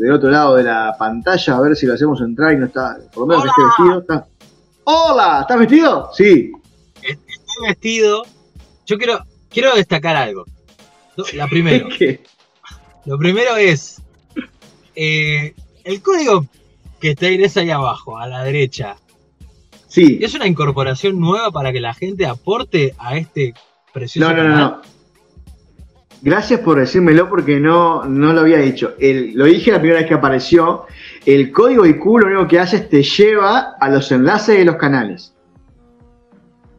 Del otro lado de la pantalla, a ver si lo hacemos entrar y no está, por lo menos que esté vestido. Está... Hola, ¿estás vestido? Sí. Estoy vestido. Yo quiero, quiero destacar algo. La primero. ¿Qué? Lo primero es eh, el código que está ahí abajo, a la derecha. Sí. ¿Es una incorporación nueva para que la gente aporte a este precioso No, no, no, no. Gracias por decírmelo porque no, no lo había dicho. El, lo dije la primera vez que apareció. El código IQ lo único que hace es te lleva a los enlaces de los canales.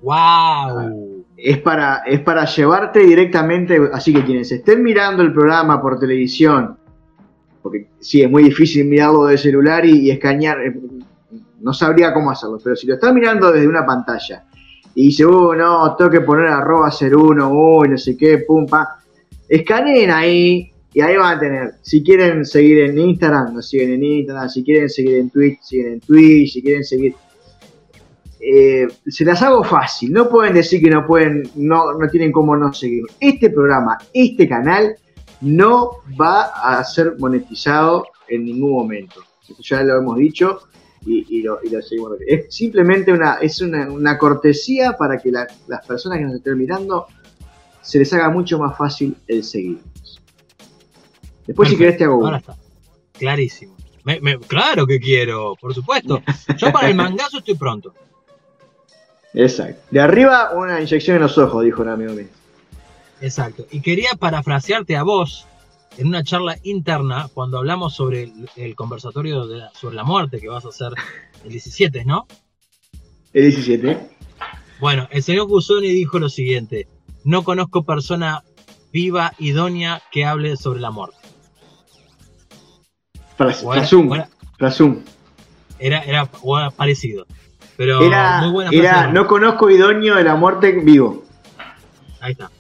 ¡Wow! Es para, es para llevarte directamente. Así que quienes estén mirando el programa por televisión, porque sí, es muy difícil mirarlo de celular y, y escanear. eh, No sabría cómo hacerlo, pero si lo estás mirando desde una pantalla y dice, uh, no, tengo que poner arroba ser uno, uy, no sé qué, pum, pa. Escaneen ahí y ahí van a tener. Si quieren seguir en Instagram, nos siguen en Instagram. Si quieren seguir en Twitch, siguen en Twitch. Si quieren seguir. Eh, se las hago fácil. No pueden decir que no pueden, no, no tienen cómo no seguir. Este programa, este canal, no va a ser monetizado en ningún momento. Ya lo hemos dicho y, lo, seguimos. Es simplemente una, es una, cortesía para que la- las personas que nos estén mirando se les haga mucho más fácil el seguirnos. Después, si querés, te hago Ahora está. Clarísimo. Me- me- claro que quiero, por supuesto. Yo para el mangazo estoy pronto. Exacto. De arriba, una inyección en los ojos, dijo un amigo mío. Exacto. Y quería parafrasearte a vos en una charla interna cuando hablamos sobre el, el conversatorio de la- sobre la muerte que vas a hacer el 17, ¿no? El 17. Bueno, el señor Gusoni dijo lo siguiente: No conozco persona viva, idónea, que hable sobre la muerte. Frasum. Frasum. era, era bueno, parecido. Pero Era, muy buena era no conozco idóneo de la muerte vivo. Ahí está.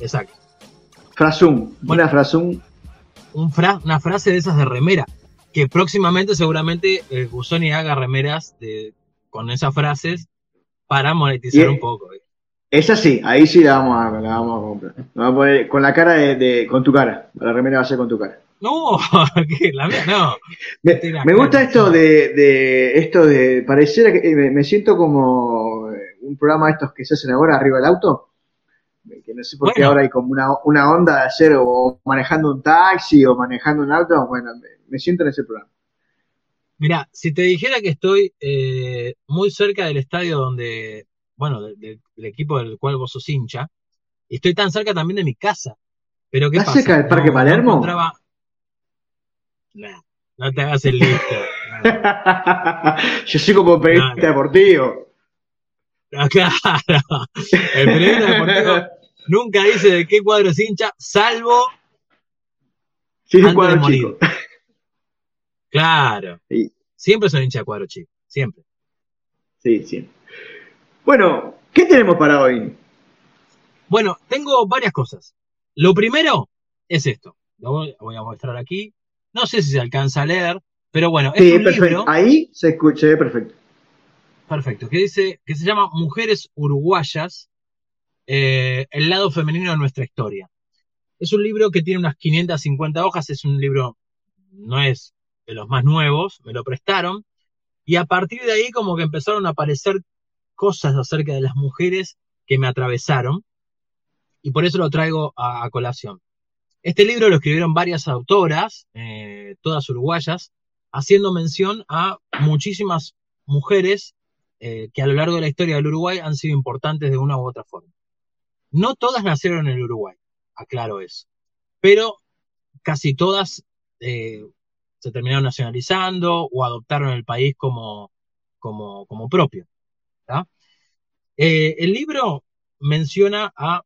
Exacto. Frasum. Buena Frasum. Un fra- una frase de esas de remera. Que próximamente, seguramente, eh, Gusoni haga remeras de, con esas frases para monetizar Y- un poco. ¿eh? Esa sí, ahí sí la vamos a, la vamos a comprar. Vamos a poner con la cara de, de- con tu cara. La remera va a ser con tu cara. No, la mía no. Me, gusta esto de, de esto de parecer que eh, me, me siento como eh, un programa de estos que se hacen ahora arriba del auto. Que no sé por qué ahora hay como una, una onda de hacer o manejando un taxi o manejando un auto. Bueno, me, me siento en ese programa. Mira, si te dijera que estoy eh, muy cerca del estadio donde, bueno, de- de- del equipo del cual vos sos hincha, y estoy tan cerca también de mi casa. Pero ¿qué ¿Estás pasa? cerca del Parque Palermo? encontraba- Nah, no te hagas el listo. No. Yo soy como periodista No, no. deportivo. No, claro. El periodista deportivo nunca dice de qué cuadro es hincha, salvo Sí, antes de cuadro morir. chico. Claro. Sí. Siempre son hincha de cuadro chico. Siempre. Sí, sí. Bueno, ¿qué tenemos para hoy? Bueno, tengo varias cosas. Lo primero es esto. Lo voy, voy a mostrar aquí. No sé si se alcanza a leer, pero bueno, es un perfecto. libro Ahí se escucha, perfecto. perfecto que dice que se llama Mujeres Uruguayas, eh, el lado femenino de nuestra historia. Es un libro que tiene unas 550 hojas, es un libro, no es de los más nuevos, me lo prestaron, y a partir de ahí como que empezaron a aparecer cosas acerca de las mujeres que me atravesaron, y por eso lo traigo a, colación. Este libro lo escribieron varias autoras, eh, todas uruguayas, haciendo mención a muchísimas mujeres eh, que a lo largo de la historia del Uruguay han sido importantes de una u otra forma. No todas nacieron en el Uruguay, aclaro eso, pero casi todas eh, se terminaron nacionalizando o adoptaron el país como, como, como propio. Eh, el libro menciona a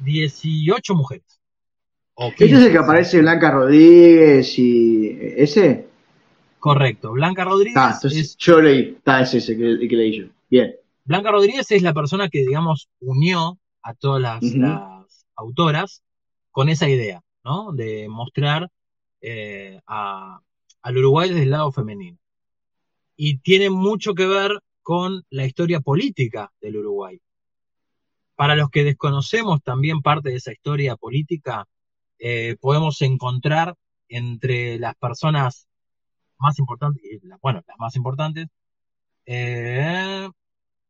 18 mujeres. O ¿Este es 15, el que aparece Blanca Rodríguez y ese? Correcto. Blanca Rodríguez Ah, entonces es yo leí. Está, es ese que, que leí yo. Bien. Blanca Rodríguez es la persona que, digamos, unió a todas las autoras con esa idea, ¿no? De mostrar eh, a- al Uruguay desde el lado femenino. Y tiene mucho que ver con la historia política del Uruguay. Para los que desconocemos también parte de esa historia política, eh, podemos encontrar entre las personas más importantes, bueno, las más importantes, eh,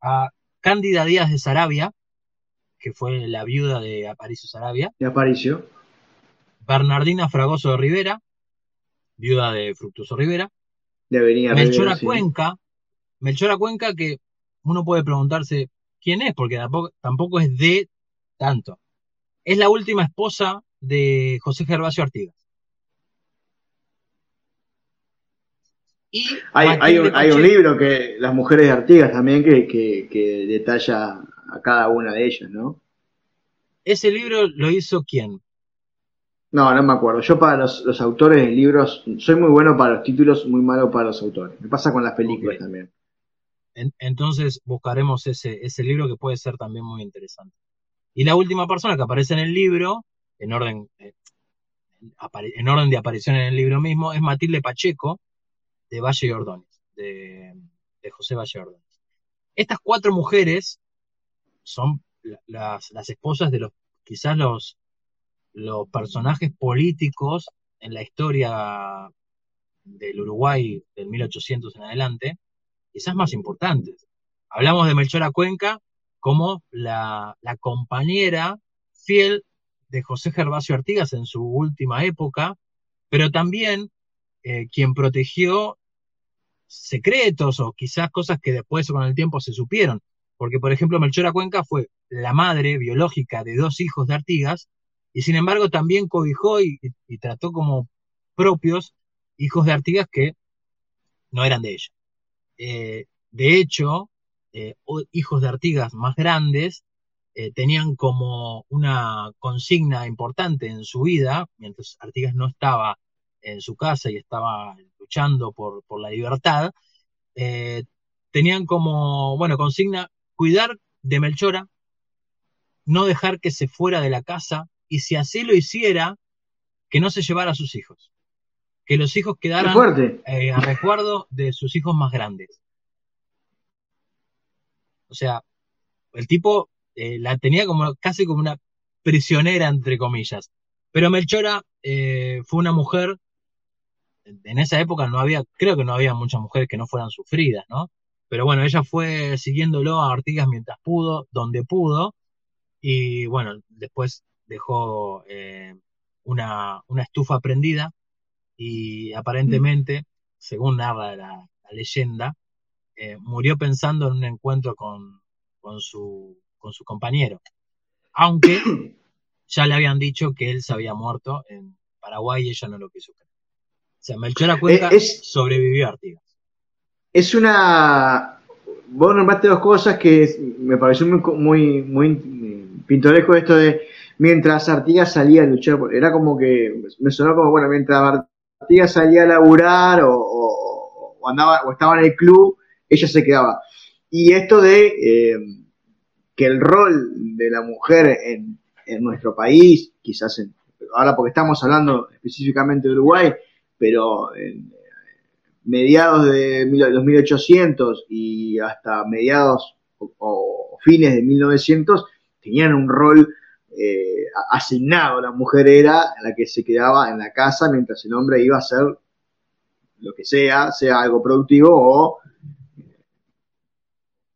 a Cándida Díaz de Sarabia, que fue la viuda de Aparicio Sarabia. De Aparicio. Bernardina Fragoso de Rivera, viuda de Fructuoso Rivera. De Avenida Melchora Cuenca, Melchora Cuenca que uno puede preguntarse quién es, porque tampoco, tampoco es de tanto. Es la última esposa de José Gervasio Artigas. Y hay, un, libro que las mujeres de Artigas también que, detalla a cada una de ellas, ¿no? ¿Ese libro lo hizo quién? No, no me acuerdo. Yo para los, autores de libros, soy muy bueno para los títulos, muy malo para los autores. Me pasa con las películas también. Entonces buscaremos ese, ese libro que puede ser también muy interesante. Y la última persona que aparece en el libro, en orden, eh, en orden de aparición en el libro mismo, es Matilde Pacheco, de Valle y Ordóñez, de, José Valle Ordóñez. Estas cuatro mujeres son las, esposas de los, quizás los, los personajes políticos en la historia del Uruguay del 1800 en adelante, quizás más importantes. Hablamos de Melchora Cuenca como la, compañera fiel de José Gervasio Artigas en su última época, pero también eh, quien protegió secretos o quizás cosas que después con el tiempo se supieron. Porque, por ejemplo, Melchora Cuenca fue la madre biológica de dos hijos de Artigas y sin embargo también cobijó y, trató como propios hijos de Artigas que no eran de ella. Eh, de hecho, eh, hijos de Artigas más grandes eh, tenían como una consigna importante en su vida, mientras Artigas no estaba en su casa y estaba luchando por, la libertad, tenían como, bueno, consigna cuidar de Melchora, no dejar que se fuera de la casa y si así lo hiciera, que no se llevara a sus hijos, que los hijos quedaran eh, a recuerdo de sus hijos más grandes. O sea, el tipo eh, la tenía como casi como una prisionera, entre comillas. Pero Melchora fue una mujer en esa época no había, creo que no había muchas mujeres que no fueran sufridas, ¿no? Pero bueno, ella fue siguiéndolo a Artigas mientras pudo, donde pudo, y bueno, después dejó eh, una, estufa prendida y aparentemente, según narra la, leyenda, eh, murió pensando en un encuentro con, con, su, con su compañero. Aunque ya le habían dicho que él se había muerto en Paraguay y ella no lo quiso creer. O sea, Melchora Cuenca sobrevivió a Artigas. Es una. Vos nombraste dos cosas que me pareció muy, muy, pintoresco esto de mientras Artigas salía a luchar, era como que me sonó como, bueno, mientras Artigas salía a laburar o, andaba o estaba en el club, ella se quedaba. Y esto de eh, que el rol de la mujer en, en nuestro país, quizás en, ahora porque estamos hablando específicamente de Uruguay, pero en mediados de los 1800 y hasta mediados o, fines de 1900 tenían un rol eh, asignado. La mujer era la que se quedaba en la casa mientras el hombre iba a hacer lo que sea, sea algo productivo o eh,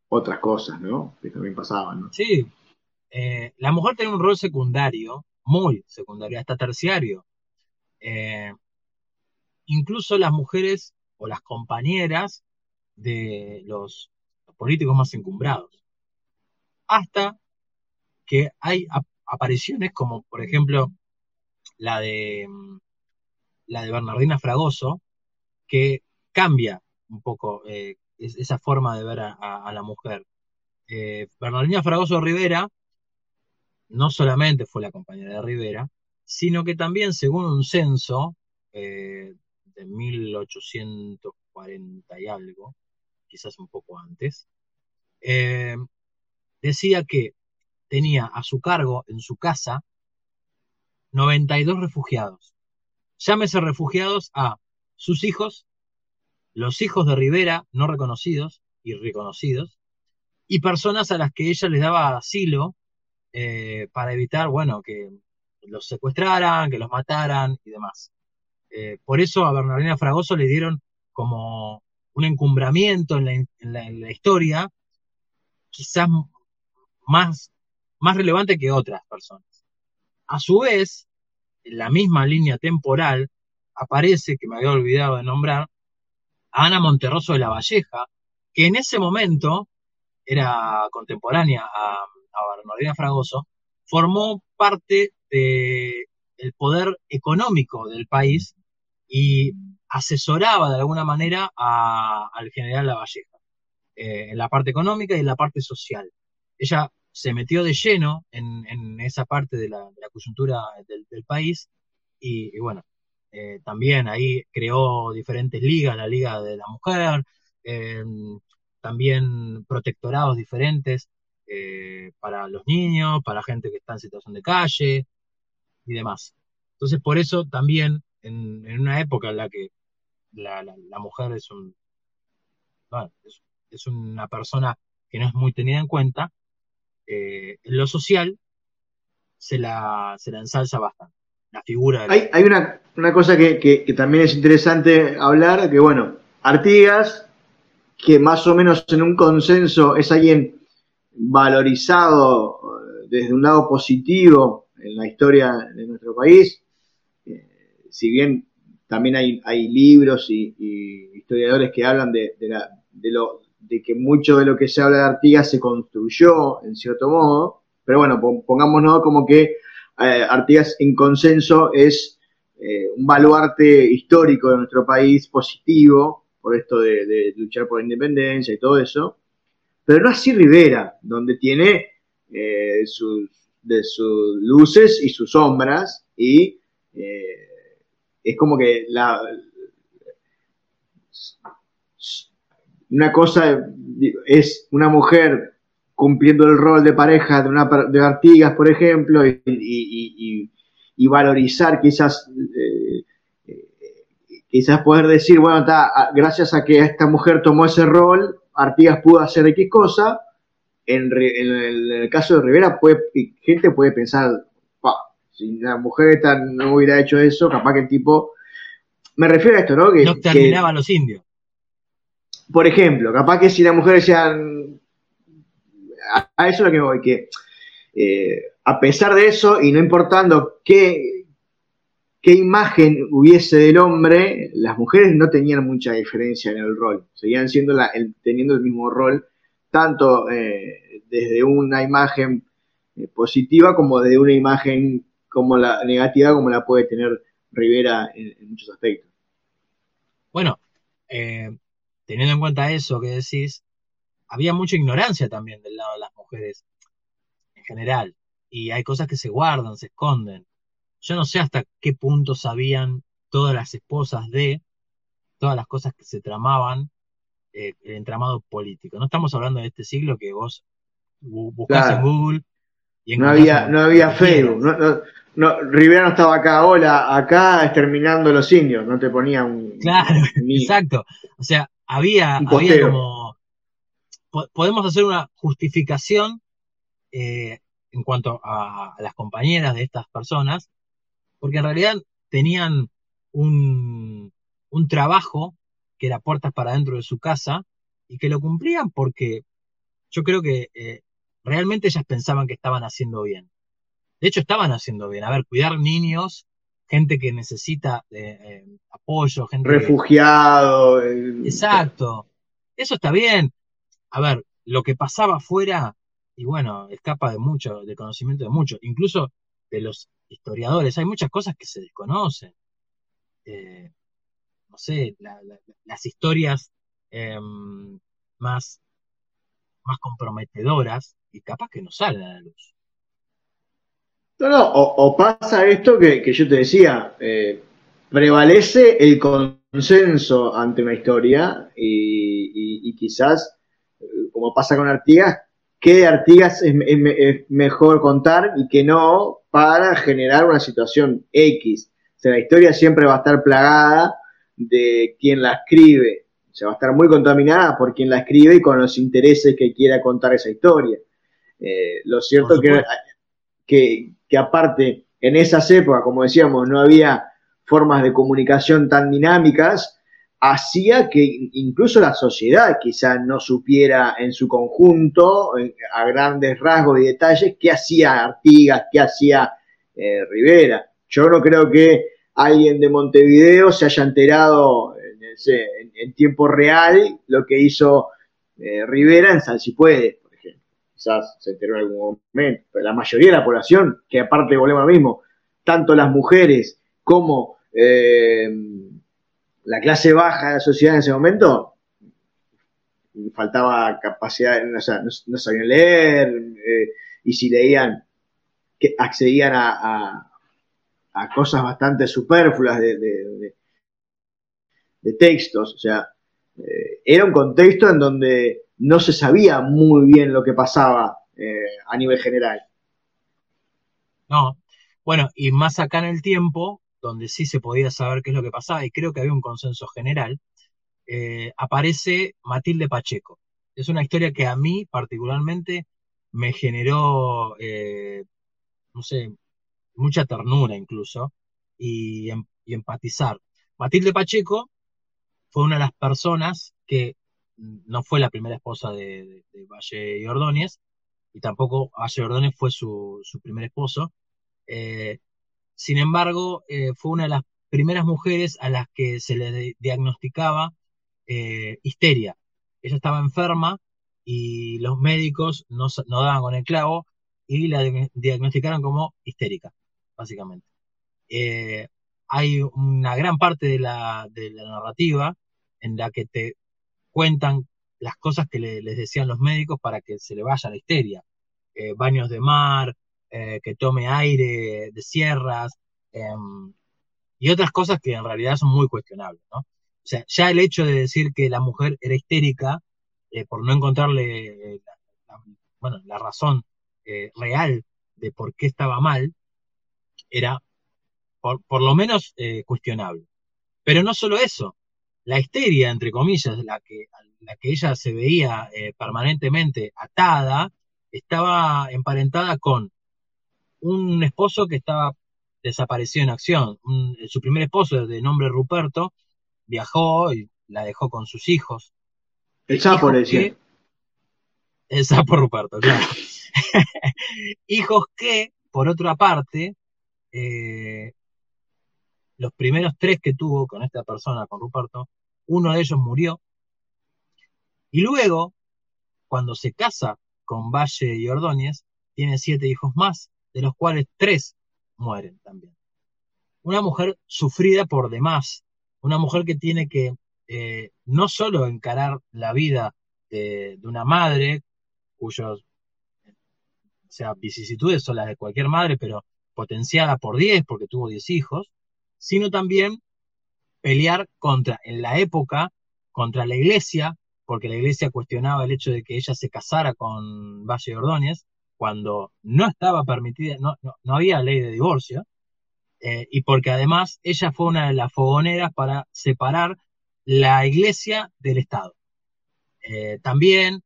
otras cosas, ¿no? Que también pasaban, ¿no? Sí. Eh, la mujer tenía un rol secundario, muy secundario, hasta terciario incluso las mujeres o las compañeras de los, políticos más encumbrados. Hasta que hay apariciones como, por ejemplo, la de, la de Bernardina Fragoso, que cambia un poco eh, esa forma de ver a, la mujer. Eh, Bernardina Fragoso Rivera no solamente fue la compañera de Rivera, sino que también, según un censo eh, de 1840 y algo, quizás un poco antes, eh, decía que tenía a su cargo en su casa 92 refugiados. Llámese refugiados a sus hijos, los hijos de Rivera no reconocidos y reconocidos, y personas a las que ella les daba asilo eh, para evitar, bueno, que los secuestraran, que los mataran y demás. Eh, por eso a Bernardina Fragoso le dieron como un encumbramiento en la, historia, quizás más, más relevante que otras personas. A su vez, en la misma línea temporal, aparece, que me había olvidado de nombrar, a Ana Monterroso de la Valleja, que en ese momento era contemporánea a, a Bernardina Fragoso, formó parte del poder económico del país y asesoraba de alguna manera al general Lavalleja eh, en la parte económica y en la parte social. Ella se metió de lleno en, esa parte de la, coyuntura del, país y, bueno, eh, también ahí creó diferentes ligas, la Liga de la Mujer, em, también protectorados diferentes eh, para los niños, para gente que está en situación de calle y demás. Entonces, por eso también en, una época en la que la, mujer es, un, es, una persona que no es muy tenida en cuenta, eh, en lo social se la, se la ensalza bastante. La figura hay, hay una, cosa que, también es interesante hablar, que bueno, Artigas, que más o menos en un consenso es alguien valorizado eh, desde un lado positivo en la historia de nuestro país, si bien también hay, hay libros y, historiadores que hablan de, lo, de que mucho de lo que se habla de Artigas se construyó en cierto modo, pero bueno, pongámonos como que eh, Artigas en consenso es eh, un baluarte histórico de nuestro país positivo, por esto de, luchar por la independencia y todo eso, pero no así Rivera, donde tiene eh, sus, de sus luces y sus sombras y es como que la, una cosa es una mujer cumpliendo el rol de pareja de una de Artigas, por ejemplo, y, valorizar quizás eh, quizás poder decir, bueno, gracias a que esta mujer tomó ese rol, Artigas pudo hacer X cosa. En, el, caso de Rivera, puede, gente puede pensar, si la mujer no hubiera hecho eso, capaz que el tipo. Me refiero a esto, ¿no? Que, no terminaban los indios. Por ejemplo, capaz que si la mujer decían. A, eso es lo que voy, que eh, a pesar de eso, y no importando qué, qué imagen hubiese del hombre, las mujeres no tenían mucha diferencia en el rol. Seguían siendo teniendo el mismo rol, tanto eh, desde una imagen eh, positiva como desde una imagen como la negativa como la puede tener Rivera en, muchos aspectos. Bueno, eh, teniendo en cuenta eso que decís, había mucha ignorancia también del lado de las mujeres en general. Y hay cosas que se guardan, se esconden. Yo no sé hasta qué punto sabían todas las esposas de todas las cosas que se tramaban, eh, el entramado político. No estamos hablando de este siglo que vos buscás en Google y no había, no había Facebook. No, Rivera no estaba acá, hola, acá exterminando los indios, no te ponía un. Claro, exacto. O sea, había, había como. podemos hacer una justificación eh, en cuanto a, las compañeras de estas personas, porque en realidad tenían un, un trabajo que era puertas para dentro de su casa y que lo cumplían porque yo creo que eh, realmente ellas pensaban que estaban haciendo bien. De hecho, estaban haciendo bien. A ver, cuidar niños, gente que necesita eh, eh, apoyo, gente. Refugiado. Eh, Exacto. Eso está bien. A ver, lo que pasaba afuera, y bueno, escapa de mucho, de conocimiento de muchos, incluso de los historiadores. Hay muchas cosas que se desconocen. no sé, las historias em, más, más comprometedoras y capaz que no salen a la luz. No, no, o, pasa esto que, yo te decía, eh, prevalece el consenso ante una historia y, quizás, eh, como pasa con Artigas, qué Artigas es, mejor contar y que no para generar una situación X. O sea, la historia siempre va a estar plagada de quien la escribe. O sea, va a estar muy contaminada por quien la escribe y con los intereses que quiera contar esa historia. Eh, lo cierto que, que, que aparte en esas épocas, como decíamos, no había formas de comunicación tan dinámicas, hacía que incluso la sociedad quizá no supiera en su conjunto, a grandes rasgos y detalles, qué hacía Artigas, qué hacía eh, Rivera. Yo no creo que alguien de Montevideo se haya enterado en, tiempo real lo que hizo eh, Rivera en San Si Puede. Quizás se enteró en algún momento, pero la mayoría de la población, que aparte volvemos lo mismo, tanto las mujeres como eh, la clase baja de la sociedad en ese momento faltaba capacidad, no, sabían leer, eh, y si leían, accedían a, cosas bastante superfluas de, textos, o sea, eh, era un contexto en donde no se sabía muy bien lo que pasaba eh, a nivel general. No, bueno, y más acá en el tiempo, donde sí se podía saber qué es lo que pasaba, y creo que había un consenso general, eh, aparece Matilde Pacheco. Es una historia que a mí particularmente me generó, eh, no sé, mucha ternura incluso, y, em, empatizar. Matilde Pacheco fue una de las personas que no fue la primera esposa de, Valle y Ordóñez, y tampoco Valle Ordóñez fue su, primer esposo. Eh, sin embargo, eh, fue una de las primeras mujeres a las que se le diagnosticaba eh, histeria. Ella estaba enferma y los médicos no, daban con el clavo y la diagnosticaron como histérica, básicamente. Hay una gran parte de la, narrativa en la que te cuentan las cosas que les decían los médicos para que se le vaya la histeria. baños de mar, eh, que tome aire de sierras em, y otras cosas que en realidad son muy cuestionables. O sea, ya el hecho de decir que la mujer era histérica eh, por no encontrarle eh, la, bueno, la razón real de por qué estaba mal, era por, por lo menos cuestionable. Pero no solo eso, la histeria, entre comillas, la que, la que ella se veía permanentemente atada, estaba emparentada con un esposo que estaba desaparecido en acción. su primer esposo, de nombre Ruperto, viajó y la dejó con sus hijos. El sapo le decía. El sapo Ruperto, claro. hijos que, por otra parte, eh, los primeros tres que tuvo con esta persona, con Ruperto, uno de ellos murió. Y luego, cuando se casa con Valle y Ordóñez, tiene siete hijos más de los cuales tres mueren también. Una mujer sufrida por demás, una mujer que tiene que eh, no solo encarar la vida de, una madre, cuyos o sea, vicisitudes son las de cualquier madre, pero potenciada por diez, porque tuvo diez hijos, sino también pelear contra, en la época, contra la iglesia, porque la iglesia cuestionaba el hecho de que ella se casara con Valle Ordóñez, cuando no estaba permitida, no, no, había ley de divorcio, eh, y porque además ella fue una de las fogoneras para separar la iglesia del Estado. Eh, también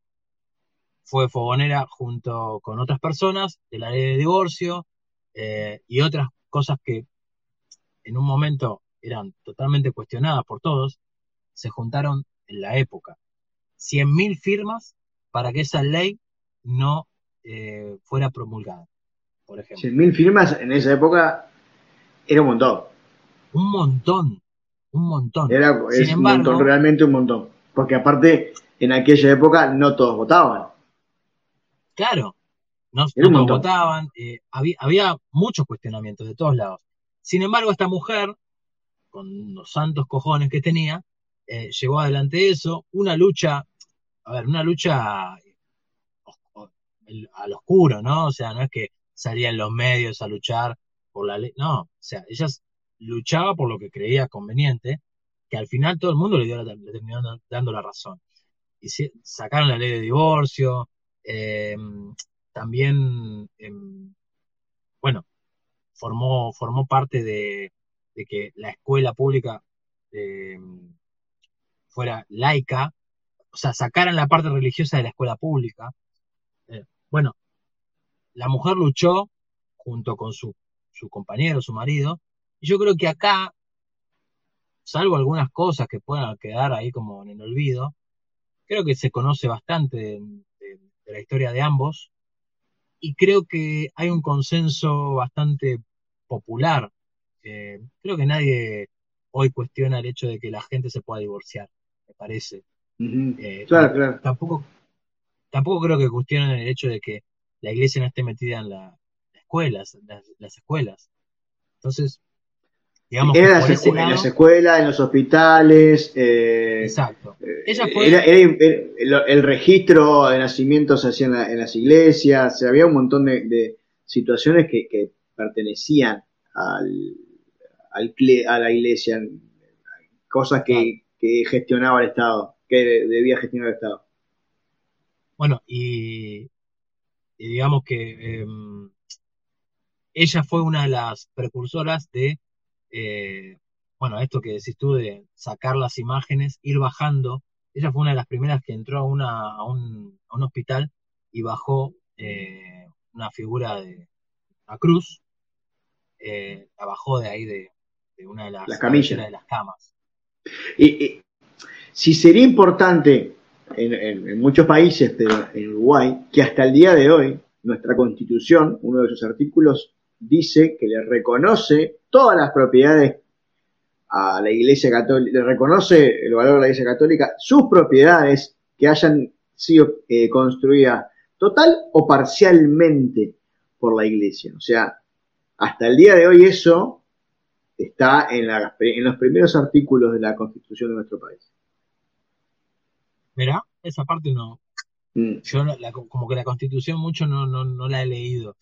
fue fogonera junto con otras personas de la ley de divorcio eh, y otras cosas que en un momento eran totalmente cuestionadas por todos, se juntaron en la época. 100.000 firmas para que esa ley no eh, fuera promulgada, por ejemplo. 100.000 firmas en esa época era un montón. Un montón, un montón. Era un montón, realmente un montón. Porque aparte, en aquella época no todos votaban. Claro, no, todos votaban, eh, había, muchos cuestionamientos de todos lados. Sin embargo, esta mujer, con los santos cojones que tenía, eh, llevó adelante eso, una lucha, a ver, una lucha al oscuro, ¿no? O sea, no es que salían los medios a luchar por la ley, no, o sea, ella luchaba por lo que creía conveniente, que al final todo el mundo le, dio la, terminó dando la razón. Y sacaron la ley de divorcio, em, también, em, bueno, formó, formó parte de, que la escuela pública em, fuera laica, o sea, sacaran la parte religiosa de la escuela pública, bueno, la mujer luchó junto con su, compañero, su marido, y yo creo que acá salvo algunas cosas que puedan quedar ahí como en el olvido, creo que se conoce bastante de, la historia de ambos y creo que hay un consenso bastante popular. creo que nadie hoy cuestiona el hecho de que la gente se pueda divorciar, me parece. Eh, claro, claro. Tampoco, tampoco creo que cuestionen el hecho de que la iglesia no esté metida en las escuelas, las escuelas. Entonces, digamos era en las escuelas, en los hospitales. Eh, Exacto. Eh, era, el, registro de nacimientos se hacía en, las iglesias, había un montón de, situaciones que, pertenecían al, a la iglesia, cosas que, gestionaba el Estado, que debía gestionar el Estado. Bueno, y, digamos que em, ella fue una de las precursoras de, eh, bueno, esto que decís tú de sacar las imágenes, ir bajando. Ella fue una de las primeras que entró a, una, a, un, hospital y bajó eh, una figura de la cruz, eh, la bajó de ahí de, una de las, camillas. de las camas. Y, si sería importante en, muchos países, pero en Uruguay, que hasta el día de hoy nuestra constitución, uno de sus artículos dice que le reconoce todas las propiedades a la Iglesia Católica, le reconoce el valor de la Iglesia Católica, sus propiedades que hayan sido eh, construidas total o parcialmente por la Iglesia. O sea, hasta el día de hoy eso está en, en los primeros artículos de la Constitución de nuestro país. Mira, esa parte no. Mm. Yo como que la Constitución mucho no, no la he leído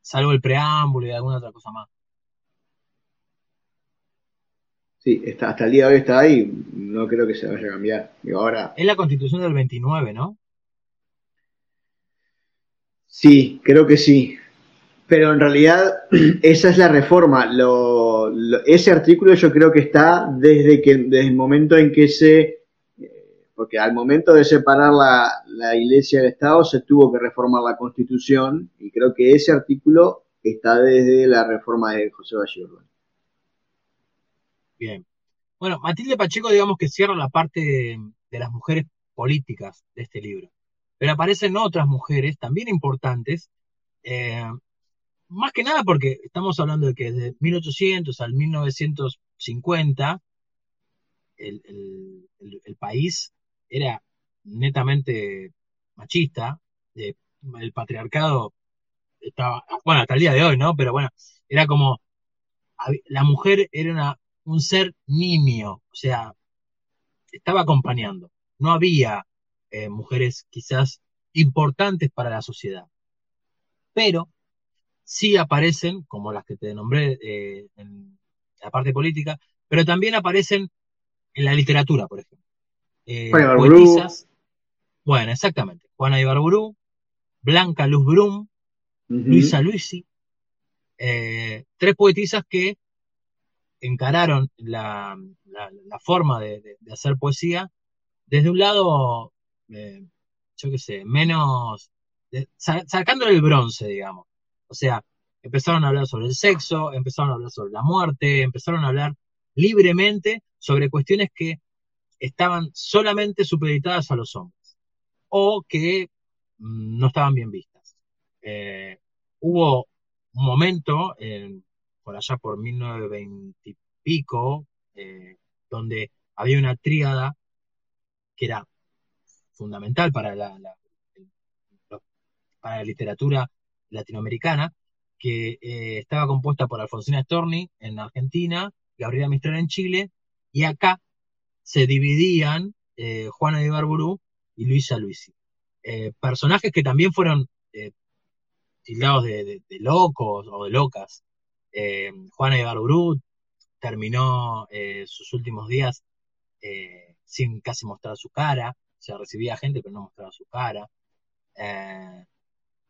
salvo el preámbulo y alguna otra cosa más. Sí, está, hasta el día de hoy está ahí, no creo que se vaya a cambiar. ahora... Es la constitución del 29, ¿no? Sí, creo que sí. Pero en realidad esa es la reforma. ese artículo yo creo que está desde, que, desde el momento en que se porque al momento de separar la, iglesia del Estado se tuvo que reformar la constitución y creo que ese artículo está desde la reforma de José Valle Bien. Bueno, Matilde Pacheco digamos que cierra la parte de, las mujeres políticas de este libro, pero aparecen otras mujeres también importantes, eh, más que nada porque estamos hablando de que desde 1800 al 1950 el, el país era netamente machista, el patriarcado estaba, bueno, hasta el día de hoy, ¿no? Pero bueno, era como, la mujer era un ser nimio, o sea, estaba acompañando. No había eh, mujeres quizás importantes para la sociedad. Pero sí aparecen, como las que te nombré eh, en la parte política, pero también aparecen en la literatura, por ejemplo. Eh, poetisas. Bueno, exactamente. Juana Ibarburú, Blanca Luz Brum, Luisa Luisi, eh, tres poetisas que encararon la, forma de, hacer poesía desde un lado, eh, yo qué sé, menos, sacándole el bronce, digamos. O sea, empezaron a hablar sobre el sexo, empezaron a hablar sobre la muerte, empezaron a hablar libremente sobre cuestiones que estaban solamente supeditadas a los hombres o que mm, no estaban bien vistas. Eh, hubo un momento, por allá por 1920 y pico, eh, donde había una tríada que era fundamental para la, literatura latinoamericana, que eh, estaba compuesta por Alfonsina Storni en Argentina, Gabriela Mistral en Chile, y acá se dividían eh, Juana de Ibarburu y Luisa Luisi. Personajes que también fueron tildados de, locos o de locas. Juana de Ibarburu terminó sus últimos días sin casi mostrar su cara, o sea, recibía gente pero no mostraba su cara.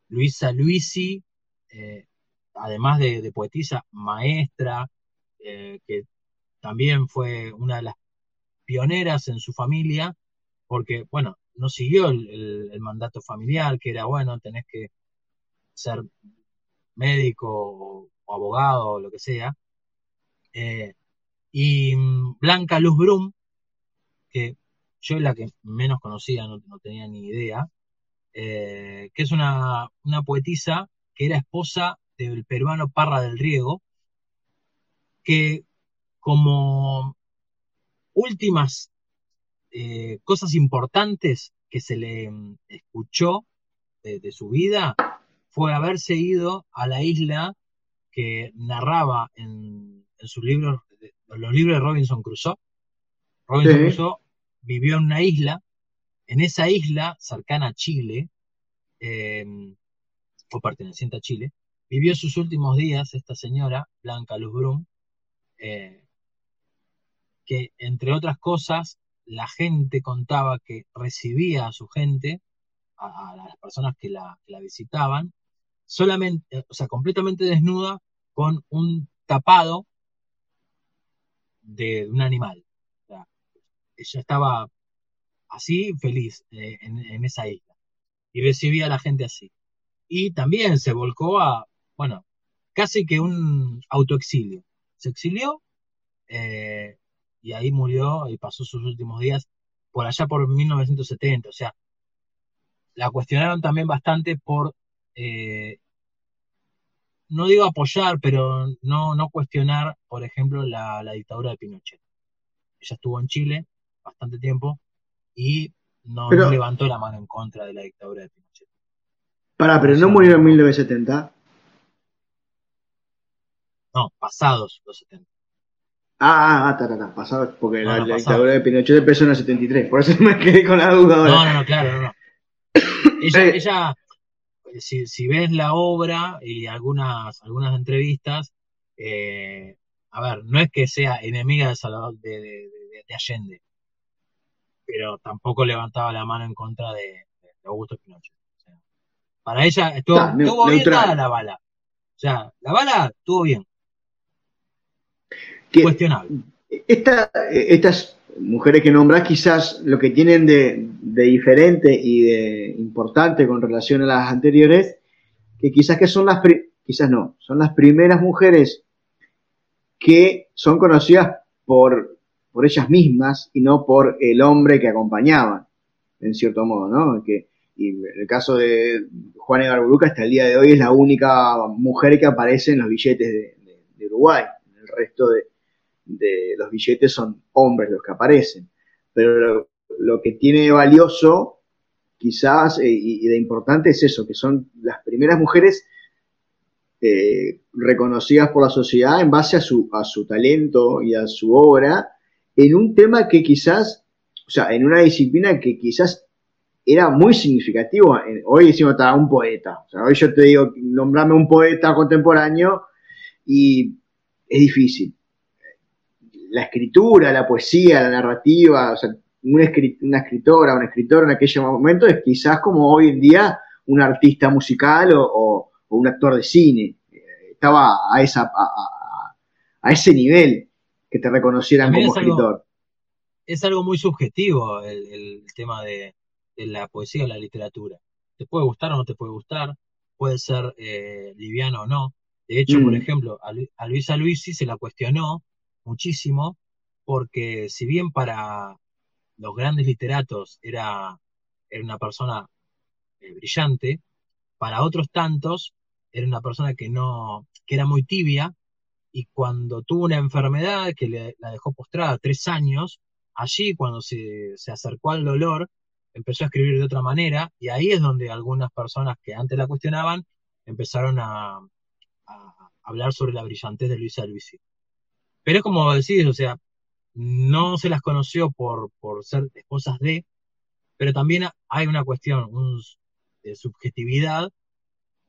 Luisa Luisi, además de, poetisa, maestra, que también fue una de las pioneras en su familia, porque, bueno, no siguió el, mandato familiar, que era, bueno, tenés que ser médico o, abogado o lo que sea. Eh, Y mm, Blanca Luz Brum, que yo es la que menos conocía, no, tenía ni idea, eh, que es una, poetisa que era esposa del peruano Parra del Riego, que como últimas eh, cosas importantes que se le mm, escuchó de, su vida fue haberse ido a la isla que narraba en, sus libros, los libros de Robinson Crusoe. Robinson Crusoe vivió en una isla, en esa isla, cercana a Chile, em, o perteneciente a Chile, vivió sus últimos días esta señora, Blanca Luz Brum, eh, que entre otras cosas, la gente contaba que recibía a su gente, a, las personas que la, visitaban, solamente, o sea, completamente desnuda, con un tapado de un animal ella estaba así, feliz eh, en, esa isla. Y recibía a la gente así. Y también se volcó a, bueno, casi que un autoexilio. Se exilió eh, y ahí murió y pasó sus últimos días por allá por 1970. O sea, la cuestionaron también bastante por, eh, no digo apoyar, pero no, no cuestionar, por ejemplo, la, la dictadura de Pinochet. Ella estuvo en Chile bastante tiempo y no, levantó la mano en contra de la dictadura de Pinochet. Para, pero no murió en 1970. No, pasados los 70. Ah, ah, ah, pasados, porque la, dictadura de Pinochet empezó en el 73, por eso me quedé con la duda ahora. No, no, no, claro, no. no. ella, eh. ella si, si, ves la obra y algunas, algunas entrevistas, eh, a ver, no es que sea enemiga de, Salvador, de, de, de Allende, pero tampoco levantaba la mano en contra de, Augusto Pinochet. para ella estuvo, bien dada la bala. O sea, la bala estuvo bien. Cuestionable. estas mujeres que nombras quizás lo que tienen de, diferente y de importante con relación a las anteriores, que quizás que son las, quizás no, son las primeras mujeres que son conocidas por por ellas mismas y no por el hombre que acompañaban, en cierto modo, ¿no? Que, y el caso de Juana Garburuca hasta el día de hoy es la única mujer que aparece en los billetes de, Uruguay. El resto de, los billetes son hombres los que aparecen. Pero lo, que tiene valioso, quizás, eh, y, de importante es eso, que son las primeras mujeres eh, reconocidas por la sociedad en base a su, a su talento y a su obra en un tema que quizás, o sea, en una disciplina que quizás era muy significativo. Hoy decimos, está un poeta. O sea, hoy yo te digo, nombrame un poeta contemporáneo y es difícil. La escritura, la poesía, la narrativa, o sea, una, escritora, un escritor en aquel momento es quizás como hoy en día un artista musical o, un actor de cine. Estaba a, esa, a ese nivel que te reconocieran como escritor. es algo muy subjetivo el, tema de, la poesía o la literatura. Te puede gustar o no te puede gustar, puede ser eh, liviano o no. De hecho, por mm. ejemplo, a, Luisa Luisi se la cuestionó muchísimo porque si bien para los grandes literatos era, era una persona eh, brillante, para otros tantos era una persona que no, que era muy tibia y cuando tuvo una enfermedad que le, la dejó postrada tres años, allí cuando se, acercó al dolor, empezó a escribir de otra manera y ahí es donde algunas personas que antes la cuestionaban empezaron a, hablar sobre la brillantez de Luisa Luisi. Pero como decís, o sea, no se las conoció por, por ser esposas de, pero también hay una cuestión de subjetividad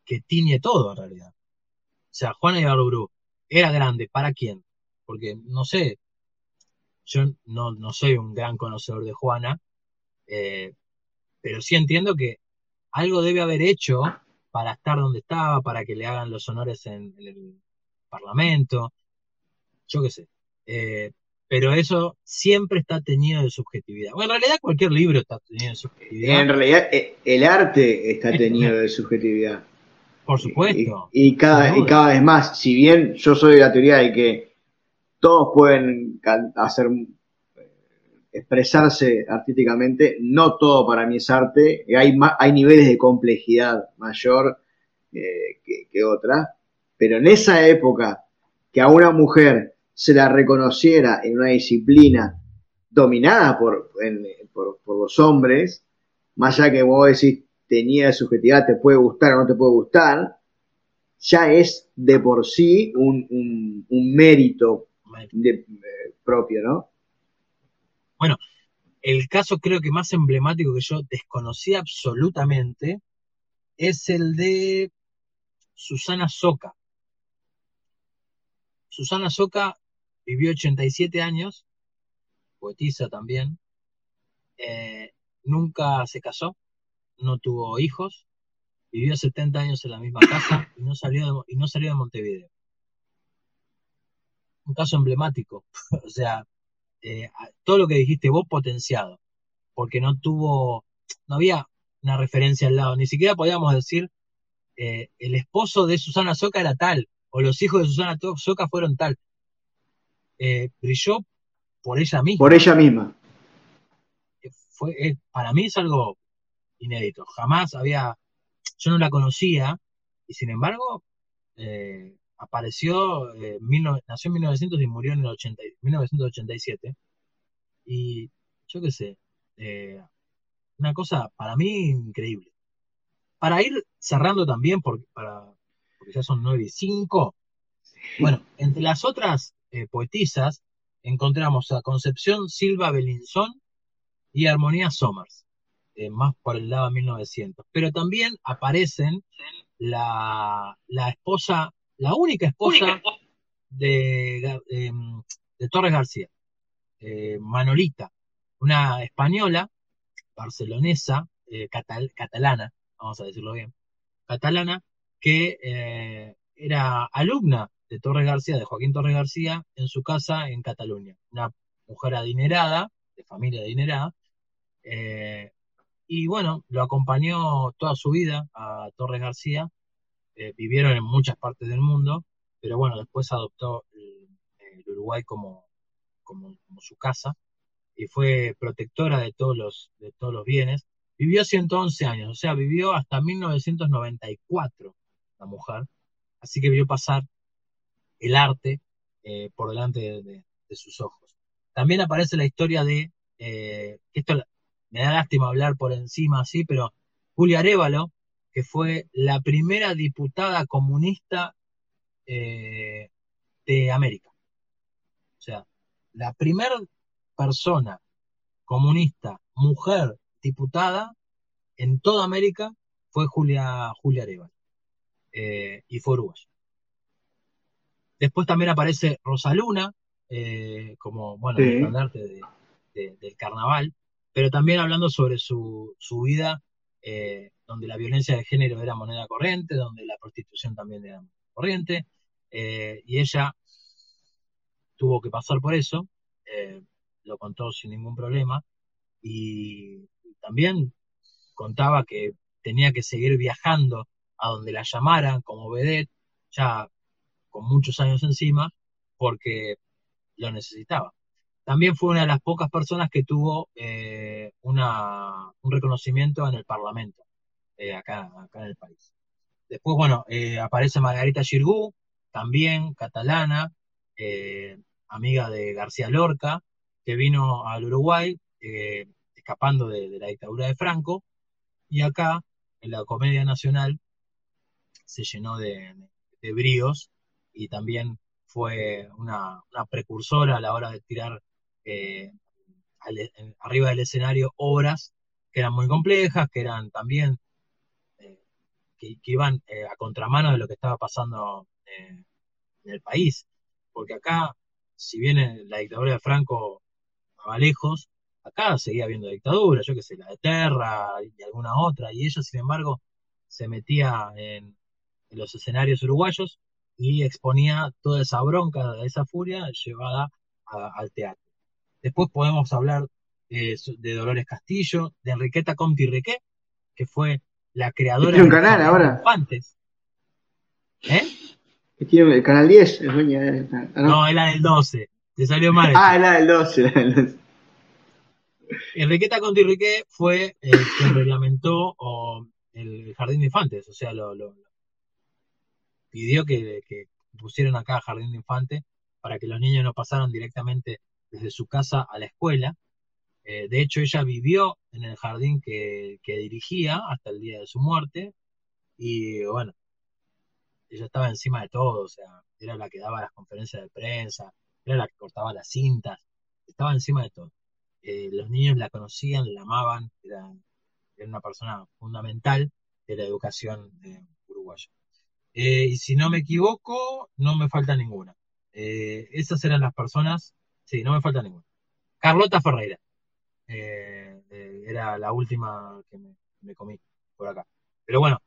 que tiñe todo en realidad. O sea, Juana Ibarburú era grande, ¿para quién? Porque no sé, yo no, no soy un gran conocedor de Juana, eh, pero sí entiendo que algo debe haber hecho para estar donde estaba, para que le hagan los honores en, el Parlamento, yo qué sé. Eh, pero eso siempre está teñido de subjetividad. Bueno, en realidad cualquier libro está teñido de subjetividad. En realidad eh, el arte está teñido de subjetividad. Por supuesto. Y, cada, y cada vez más, si bien yo soy de la teoría de que todos pueden hacer expresarse artísticamente, no todo para mí es arte, hay, hay niveles de complejidad mayor eh, que, que otras, pero en esa época que a una mujer se la reconociera en una disciplina dominada por, por, los hombres, más allá que vos decís tenía subjetividad, te puede gustar o no te puede gustar, ya es de por sí un, mérito eh, propio, ¿no? Bueno, el caso creo que más emblemático que yo desconocía absolutamente es el de Susana Soca. Susana Soca vivió 87 años, poetisa también, eh, nunca se casó, no tuvo hijos, vivió 70 años en la misma casa y no salió de, y no salió de Montevideo. Un caso emblemático, o sea, eh, todo lo que dijiste vos potenciado, porque no tuvo, no había una referencia al lado, ni siquiera podíamos decir eh, el esposo de Susana Soca era tal, o los hijos de Susana Soca fueron tal. Eh, brilló por ella misma. Por ella misma. Fue, para mí es algo inédito. Jamás había, yo no la conocía, y sin embargo, apareció, eh, nació en 1900 y murió en el 1987. Y yo qué sé, eh, una cosa para mí increíble. Para ir cerrando también, porque, para, porque ya son 9 y 5, bueno, entre las otras eh, poetisas encontramos a Concepción Silva Belinzón y Armonía Somers, más por el lado de 1900. Pero también aparecen la, la esposa la única esposa de, Torres García, eh, Manolita, una española, barcelonesa, eh, catalana, vamos a decirlo bien, catalana, que eh, era alumna de Torres García, de Joaquín Torres García, en su casa en Cataluña. Una mujer adinerada, de familia adinerada, y bueno, lo acompañó toda su vida a Torres García eh, vivieron en muchas partes del mundo, pero bueno, después adoptó el, Uruguay como, como, su casa y fue protectora de todos los, de todos los bienes. Vivió 111 años, o sea, vivió hasta 1994 la mujer, así que vio pasar el arte eh, por delante de, sus ojos. También aparece la historia de, eh, esto me da lástima hablar por encima así, pero Julia Arevalo, que fue la primera diputada comunista eh, de América. O sea, la primera persona comunista, mujer diputada en toda América fue Julia, Julia Arevalo. Y fue uruguayo. Después también aparece Rosaluna, eh, como, bueno, el del carnaval, pero también hablando sobre su, su vida eh, donde la violencia de género era moneda corriente, donde la prostitución también era corriente, eh, y ella tuvo que pasar por eso, eh, lo contó sin ningún problema, y también contaba que tenía que seguir viajando a donde la llamaran como vedette, ya con muchos años encima, porque lo necesitaba. También fue una de las pocas personas que tuvo eh, un reconocimiento en el Parlamento, eh, acá, en el país. Después, bueno, eh, aparece Margarita Girgú, también catalana, amiga de García Lorca, que vino al Uruguay escapando de, la dictadura de Franco, y acá, en la Comedia Nacional, se llenó de bríos y también fue una, una, precursora a la hora de tirar eh, arriba del escenario obras que eran muy complejas, que eran también, eh, que, iban eh, a contramano de lo que estaba pasando en el país. Porque acá, si bien la dictadura de Franco estaba lejos, acá seguía habiendo dictadura, yo que sé, la de Terra y alguna otra, y ella, sin embargo, se metía en, los escenarios uruguayos y exponía toda esa bronca, esa furia llevada al teatro. Después podemos hablar eh, de Dolores Castillo, de Enriqueta Conti Riquet, que fue la creadora de un canal ahora. Infantes. ¿Eh? Tiene el canal 10, es dueña de... ah, No, es la del 12. Te salió mal. Ah, era del 12, era del 12. Enriqueta Contirriqué fue el que reglamentó o, el jardín de infantes, o sea, lo, lo- pidió que, pusieran acá jardín de infantes para que los niños no pasaran directamente desde su casa a la escuela. Eh, de hecho, ella vivió en el jardín que, dirigía hasta el día de su muerte y bueno, ella estaba encima de todo, o sea, era la que daba las conferencias de prensa, era la que cortaba las cintas, estaba encima de todo. Eh, los niños la conocían, la amaban, era, era una persona fundamental de la educación eh, uruguaya. Eh, y si no me equivoco, no me falta ninguna. Eh, esas eran las personas, sí, no me falta ninguna. Carlota Ferreira, eh, era la última que me, comí por acá. Pero bueno,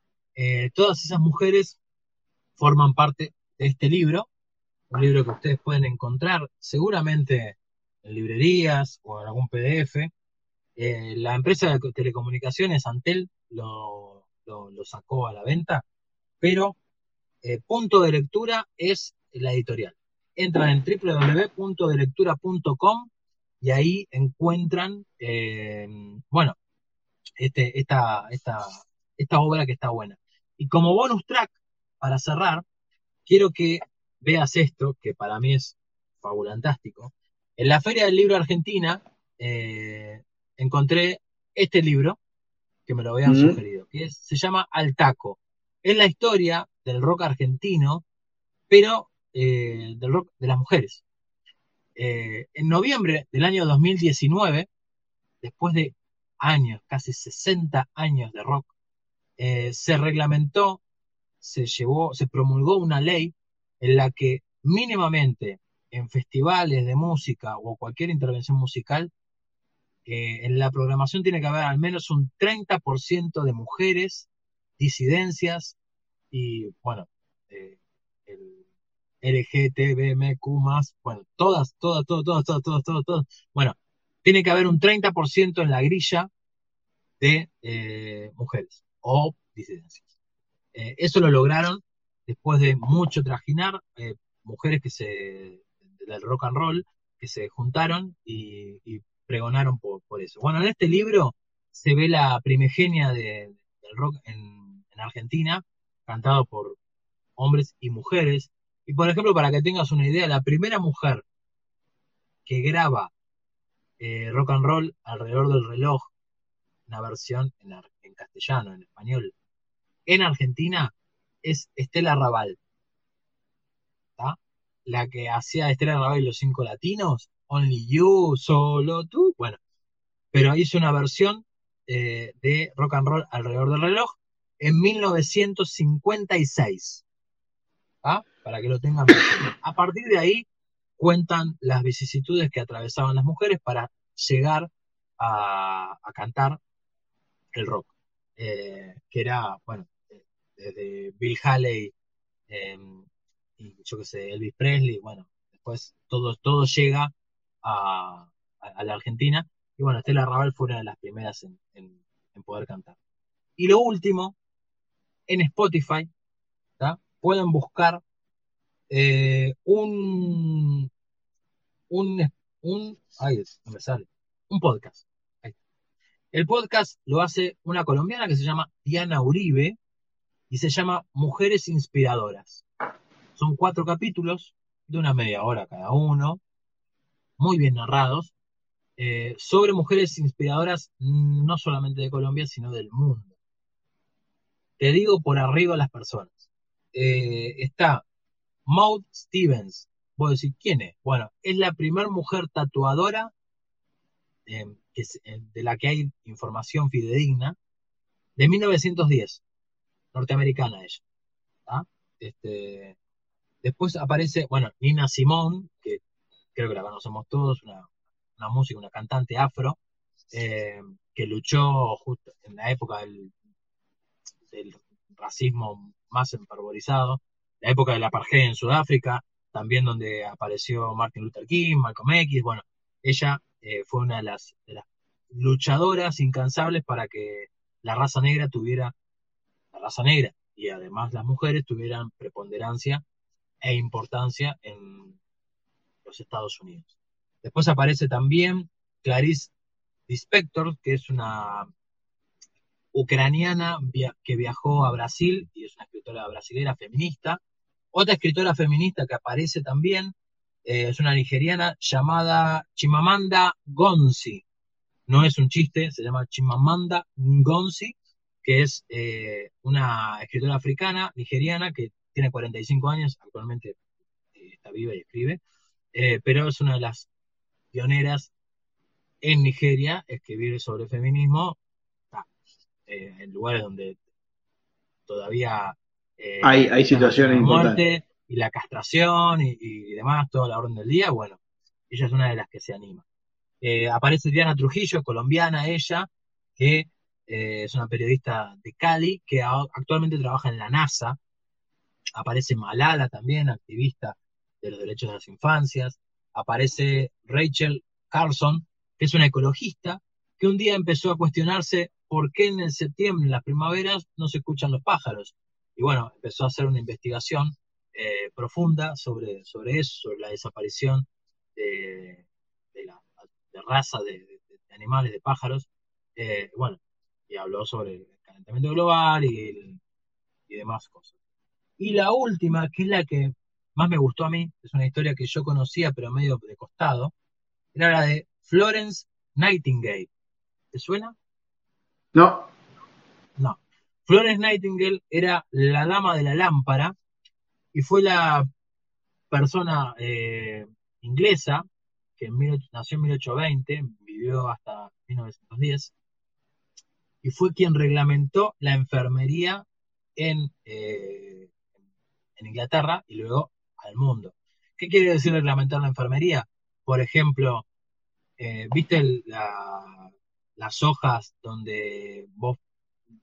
todas esas mujeres forman parte de este libro, un libro que ustedes pueden encontrar seguramente en librerías o en algún PDF. La empresa de telecomunicaciones Antel lo- lo sacó a la venta, pero eh, punto de lectura es la editorial. Entran en www.delectura.com y ahí encuentran, eh, bueno, este, esta, esta, esta obra que está buena. Y como bonus track, para cerrar, quiero que veas esto, que para mí es fabulantástico. En la Feria del Libro Argentina eh, encontré este libro que me lo habían sugerido, que es- se llama Al Taco. Es la historia del rock argentino, pero eh, del rock de las mujeres. Eh, en noviembre del año 2019, después de años, casi 60 años de rock, eh, se reglamentó, se llevó, se promulgó una ley en la que mínimamente en festivales de música o cualquier intervención musical, en la programación tiene que haber al menos un 30% de mujeres, disidencias y, bueno, eh, el LGTBMQ+, bueno, todas, todas, todas, todas, todas, todas, todas, todas. Bueno, tiene que haber un 30% en la grilla de eh, mujeres o disidencias. Eh, eso lo lograron después de mucho trajinar, eh, mujeres que se, del rock and roll, que se juntaron y, pregonaron por, eso. Bueno, en este libro se ve la primigenia de- del rock en Argentina, cantado por hombres y mujeres. Y por ejemplo, para que tengas una idea, la primera mujer que graba eh, rock and roll alrededor del reloj, una versión en, castellano, en español, en Argentina, es Estela Raval. ¿tá? La que hacía Estela Raval y los cinco latinos, Only You, solo tú, bueno, pero hizo una versión eh, de rock and roll alrededor del reloj en 1956. ¿tá? Para que lo tengan. A partir de ahí cuentan las vicisitudes que atravesaban las mujeres para llegar a, cantar el rock. Eh, que era, bueno, desde Bill Haley eh, y yo qué sé, Elvis Presley, bueno, después todo, todo llega a, la Argentina. Y bueno, Estela Raval fue una de las primeras en poder cantar. Y lo último, en Spotify, pueden buscar eh, un, un, un, me sale, un podcast. El podcast lo hace una colombiana que se llama Diana Uribe y se llama Mujeres Inspiradoras. Son cuatro capítulos de una media hora cada uno, muy bien narrados, eh, sobre mujeres inspiradoras no solamente de Colombia, sino del mundo. Te digo por arriba las personas. Eh, está Maud Stevens. Voy a decir, ¿quién es? Bueno, es la primera mujer tatuadora eh, que se- eh, de la que hay información fidedigna de 1910, norteamericana ella. ¿tá? Este, después aparece, bueno, Nina Simone, que creo que la conocemos todos, una, una música, una cantante afro, eh, que luchó justo en la época del, del racismo más enfervorizado, la época del apartheid en Sudáfrica, también donde apareció Martin Luther King, Malcolm X, bueno, ella eh, fue una de las, de las luchadoras incansables para que la raza negra tuviera, la raza negra y además las mujeres tuvieran preponderancia e importancia en los Estados Unidos. Después aparece también Clarice Lispector, que es una ucraniana que viajó a Brasil y es una escritora brasilera feminista. Otra escritora feminista que aparece también eh, es una nigeriana llamada Chimamanda Gonzi. No es un chiste, se llama Chimamanda Gonzi, que es eh, una escritora africana, nigeriana, que tiene 45 años, actualmente eh, está viva y escribe, pero es una de las pioneras en Nigeria, escribir sobre feminismo, en lugares donde todavía hay, hay situaciones importantes y la castración y, demás, toda la orden del día, bueno, ella es una de las que se anima. Eh, aparece Diana Trujillo, colombiana ella, que eh, es una periodista de Cali, que actualmente trabaja en la NASA. Aparece Malala también, activista de los derechos de las infancias. Aparece Rachel Carlson, que es una ecologista, que un día empezó a cuestionarse por qué en el septiembre, en las primaveras, no se escuchan los pájaros. Y bueno, empezó a hacer una investigación eh, profunda sobre, sobre eso, sobre la desaparición de, la raza de, animales, de pájaros. Eh, bueno, y habló sobre el calentamiento global y, demás cosas. Y la última, que es la que más me gustó a mí, es una historia que yo conocía pero medio de costado, era la de Florence Nightingale. ¿Te suena? No. No. Florence Nightingale era la dama de la lámpara y fue la persona eh, inglesa que nació en 1820, vivió hasta 1910, y fue quien reglamentó la enfermería en, eh, en Inglaterra y luego al mundo. ¿Qué quiere decir reglamentar la enfermería? Por ejemplo, eh, ¿viste las hojas donde vos,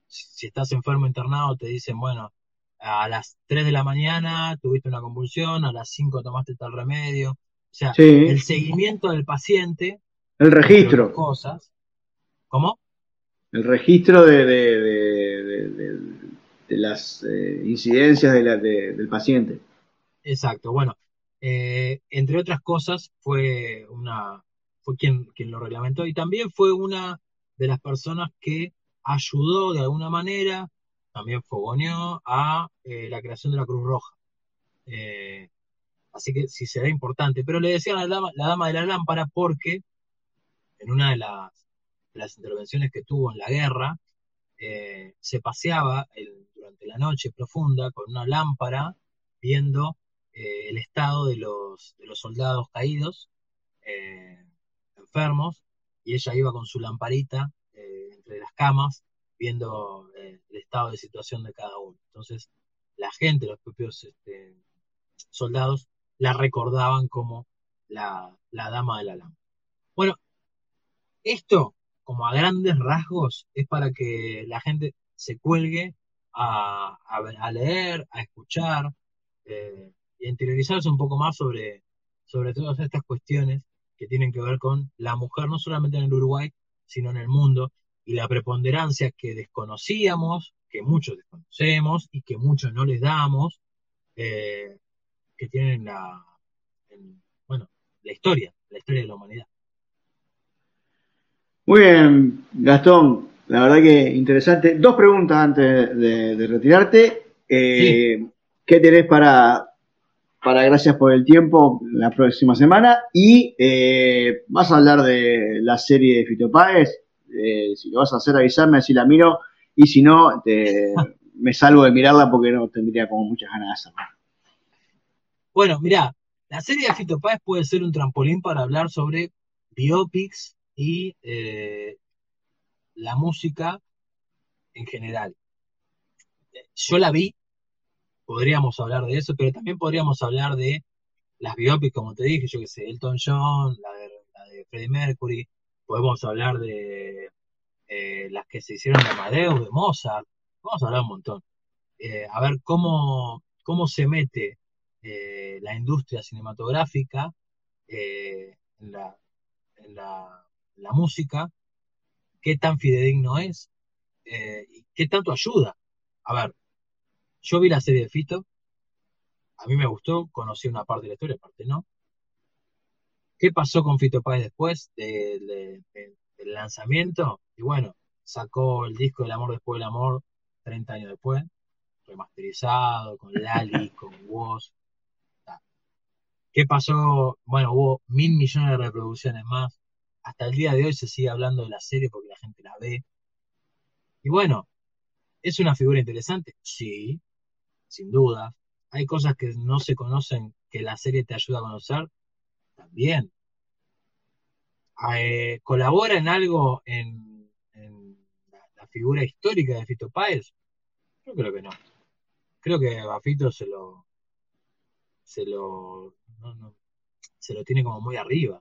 si estás enfermo internado, te dicen, bueno, a las 3 de la mañana tuviste una convulsión, a las 5 tomaste tal remedio. O sea, el seguimiento del paciente. El registro. Cosas. ¿Cómo? El registro de, de, las eh, incidencias del paciente. Exacto, bueno. Eh, entre otras cosas, fue una fue quien, quien lo reglamentó y también fue una de las personas que ayudó de alguna manera también fogoneó a eh, la creación de la Cruz Roja. Eh, así que sí será importante. Pero le decían a la dama, de la lámpara porque en una de las, intervenciones que tuvo en la guerra, eh, se paseaba durante la noche profunda con una lámpara viendo el estado de los, de los soldados caídos, y ella iba con su lamparita entre las camas viendo eh, el estado de situación de cada uno. Entonces, la gente, los propios este, soldados, la recordaban como la, dama de la lámpara. Bueno, esto, como a grandes rasgos, es para que la gente se cuelgue a, leer, a escuchar eh, y a interiorizarse un poco más sobre, sobre todas estas cuestiones que tienen que ver con la mujer, no solamente en el Uruguay, sino en el mundo, y la preponderancia que desconocíamos, que muchos desconocemos y que muchos no les damos, eh, que tienen la, bueno, la historia, la historia de la humanidad. Muy bien, Gastón, la verdad que interesante. Dos preguntas antes de, retirarte. Eh, ¿Qué tenés para, para gracias por el tiempo la próxima semana? Y eh, vas a hablar de la serie de Fito Páez. Eh, si lo vas a hacer, avisarme, así la miro, y si no, me salvo de mirarla porque no tendría como muchas ganas de hacerla. Bueno, mira, la serie de Fito Páez puede ser un trampolín para hablar sobre biopics y eh, la música en general. Yo la vi, podríamos hablar de eso, pero también podríamos hablar de las biopics, como te dije, yo que sé, Elton John, la de, Freddie Mercury, podemos hablar de eh, las que se hicieron de Amadeus, de Mozart, vamos a hablar un montón. Eh, a ver cómo, cómo se mete eh, la industria cinematográfica en, la, en la, música, qué tan fidedigno es, y qué tanto ayuda. A ver, yo vi la serie de Fito, a mí me gustó, conocí una parte de la historia, parte no. ¿Qué pasó con Fito Páez después del lanzamiento? Y bueno, sacó el disco del amor después del amor 30 años después, remasterizado, con Lali, con Woz. ¿Qué pasó? Bueno, hubo mil millones de reproducciones más. Hasta el día de hoy se sigue hablando de la serie porque la gente la ve. Y bueno, ¿es una figura interesante? Sí, sin duda. Hay cosas que no se conocen que la serie te ayuda a conocer, también. Eh, ¿Colabora en algo en, la, figura histórica de Fito Páez? Yo creo que no. Creo que a Fito se lo se lo se lo tiene como muy arriba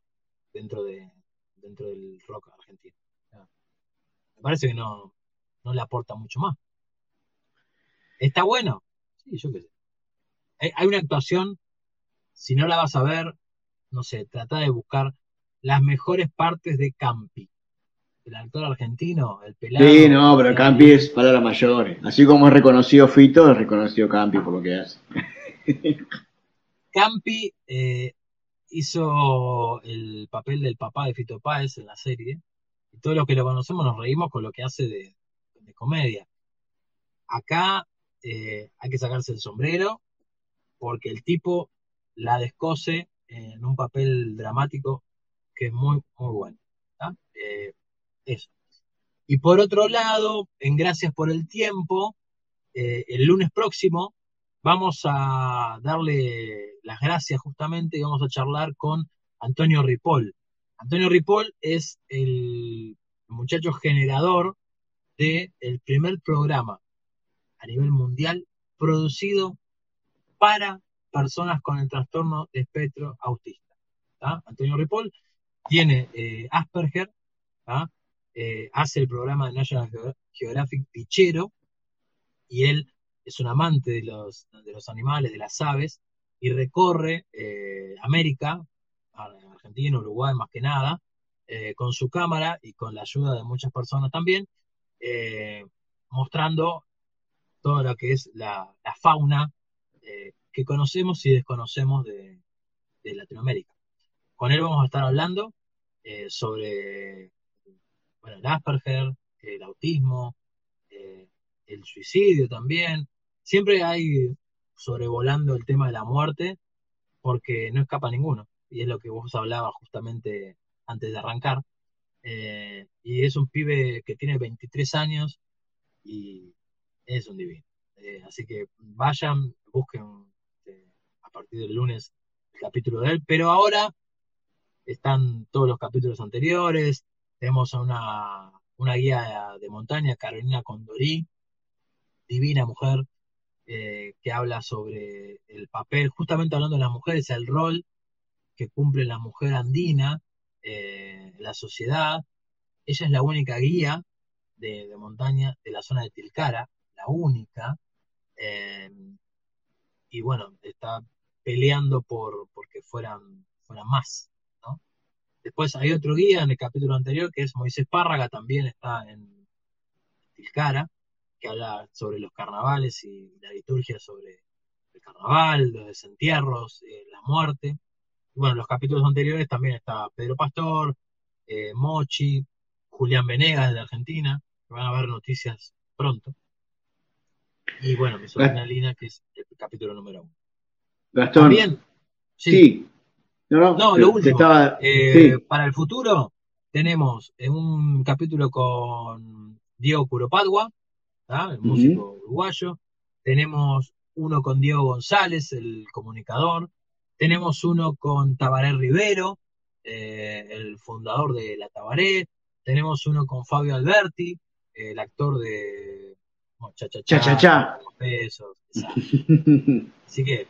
dentro de dentro del rock argentino. Me parece que no, no le aporta mucho más. ¿Está bueno? Sí, yo qué sé hay una actuación, si no la vas a ver, no sé, trata de buscar las mejores partes de Campi. El actor argentino, el pelado. Sí, no, pero Campi es palabra mayor. Así como es reconocido Fito, es reconocido Campi por lo que hace. Campi eh, hizo el papel del papá de Fito Páez en la serie. Y todos los que lo conocemos nos reímos con lo que hace de, comedia. Acá eh, hay que sacarse el sombrero porque el tipo la descose en un papel dramático que es muy, muy bueno. Eh, eso. Y por otro lado, en Gracias por el Tiempo, eh, el lunes próximo vamos a darle las gracias justamente y vamos a charlar con Antonio Ripoll. Antonio Ripoll es el muchacho generador del el primer programa a nivel mundial producido para personas con el trastorno de espectro autista. Antonio Ripoll tiene eh, Asperger, eh, hace el programa de National Geographic Pichero, y él es un amante de los, de los animales, de las aves, y recorre eh, América, Argentina, Uruguay más que nada, con su cámara y con la ayuda de muchas personas también, mostrando todo lo que es la, la fauna eh, que conocemos y desconocemos de, Latinoamérica. Con él vamos a estar hablando eh, sobre bueno, el Asperger, el autismo, eh, el suicidio también. Siempre hay sobrevolando el tema de la muerte porque no escapa ninguno. Y es lo que vos hablabas justamente antes de arrancar. y es un pibe que tiene 23 años y es un divino. así que vayan, busquen este, a partir del lunes el capítulo de él, pero ahora están todos los capítulos anteriores, tenemos a una, una guía de montaña, Carolina Condorí, divina mujer, eh, que habla sobre el papel, justamente hablando de las mujeres, el rol que cumple la mujer andina eh, en la sociedad. Ella es la única guía de, montaña de la zona de Tilcara, la única. Eh, y bueno, está peleando por porque fueran, fueran más. Después hay otro guía en el capítulo anterior que es Moisés Párraga, también está en Tilcara, que habla sobre los carnavales y la liturgia sobre el carnaval, los desentierros, eh, la muerte. Y bueno, en los capítulos anteriores también está Pedro Pastor, eh, Mochi, Julián Venegas de Argentina, que van a ver noticias pronto. Y bueno, mi sobrina Lina, que es el capítulo número uno. Gastón. bien? Sí. No, no, lo último. Eh, para el futuro tenemos un capítulo con Diego Curopadua, el músico uruguayo. Tenemos uno con Diego González, el comunicador. Tenemos uno con Tabaré Rivero, eh, el fundador de la Tabaré. Tenemos uno con Fabio Alberti, el actor de cha cha cha, cha, Así que,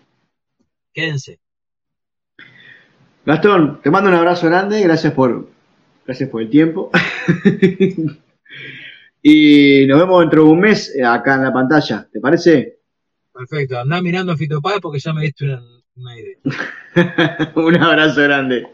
quédense. Gastón, te mando un abrazo grande, gracias por, gracias por el tiempo. y nos vemos dentro de un mes eh, acá en la pantalla, ¿te parece? Perfecto, andá mirando a Fito Páez porque ya me diste una, una idea. un abrazo grande.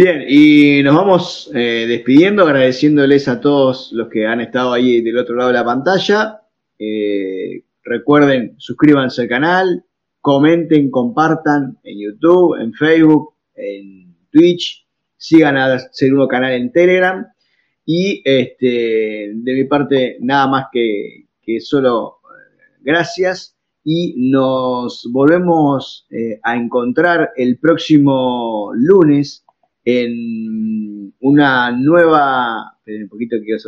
Bien, y nos vamos eh, despidiendo, agradeciéndoles a todos los que han estado ahí del otro lado de la pantalla. Eh, recuerden, suscríbanse al canal, comenten, compartan en YouTube, en Facebook, en Twitch, sigan a ser uno canal en Telegram y este, de mi parte nada más que, solo eh, gracias y nos volvemos a encontrar el próximo lunes en una nueva, un poquito quiero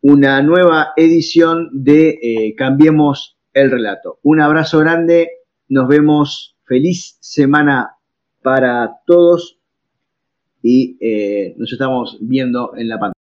una nueva edición de eh, Cambiemos el Relato. Un abrazo grande, nos vemos, feliz semana para todos y nos estamos viendo en la pantalla.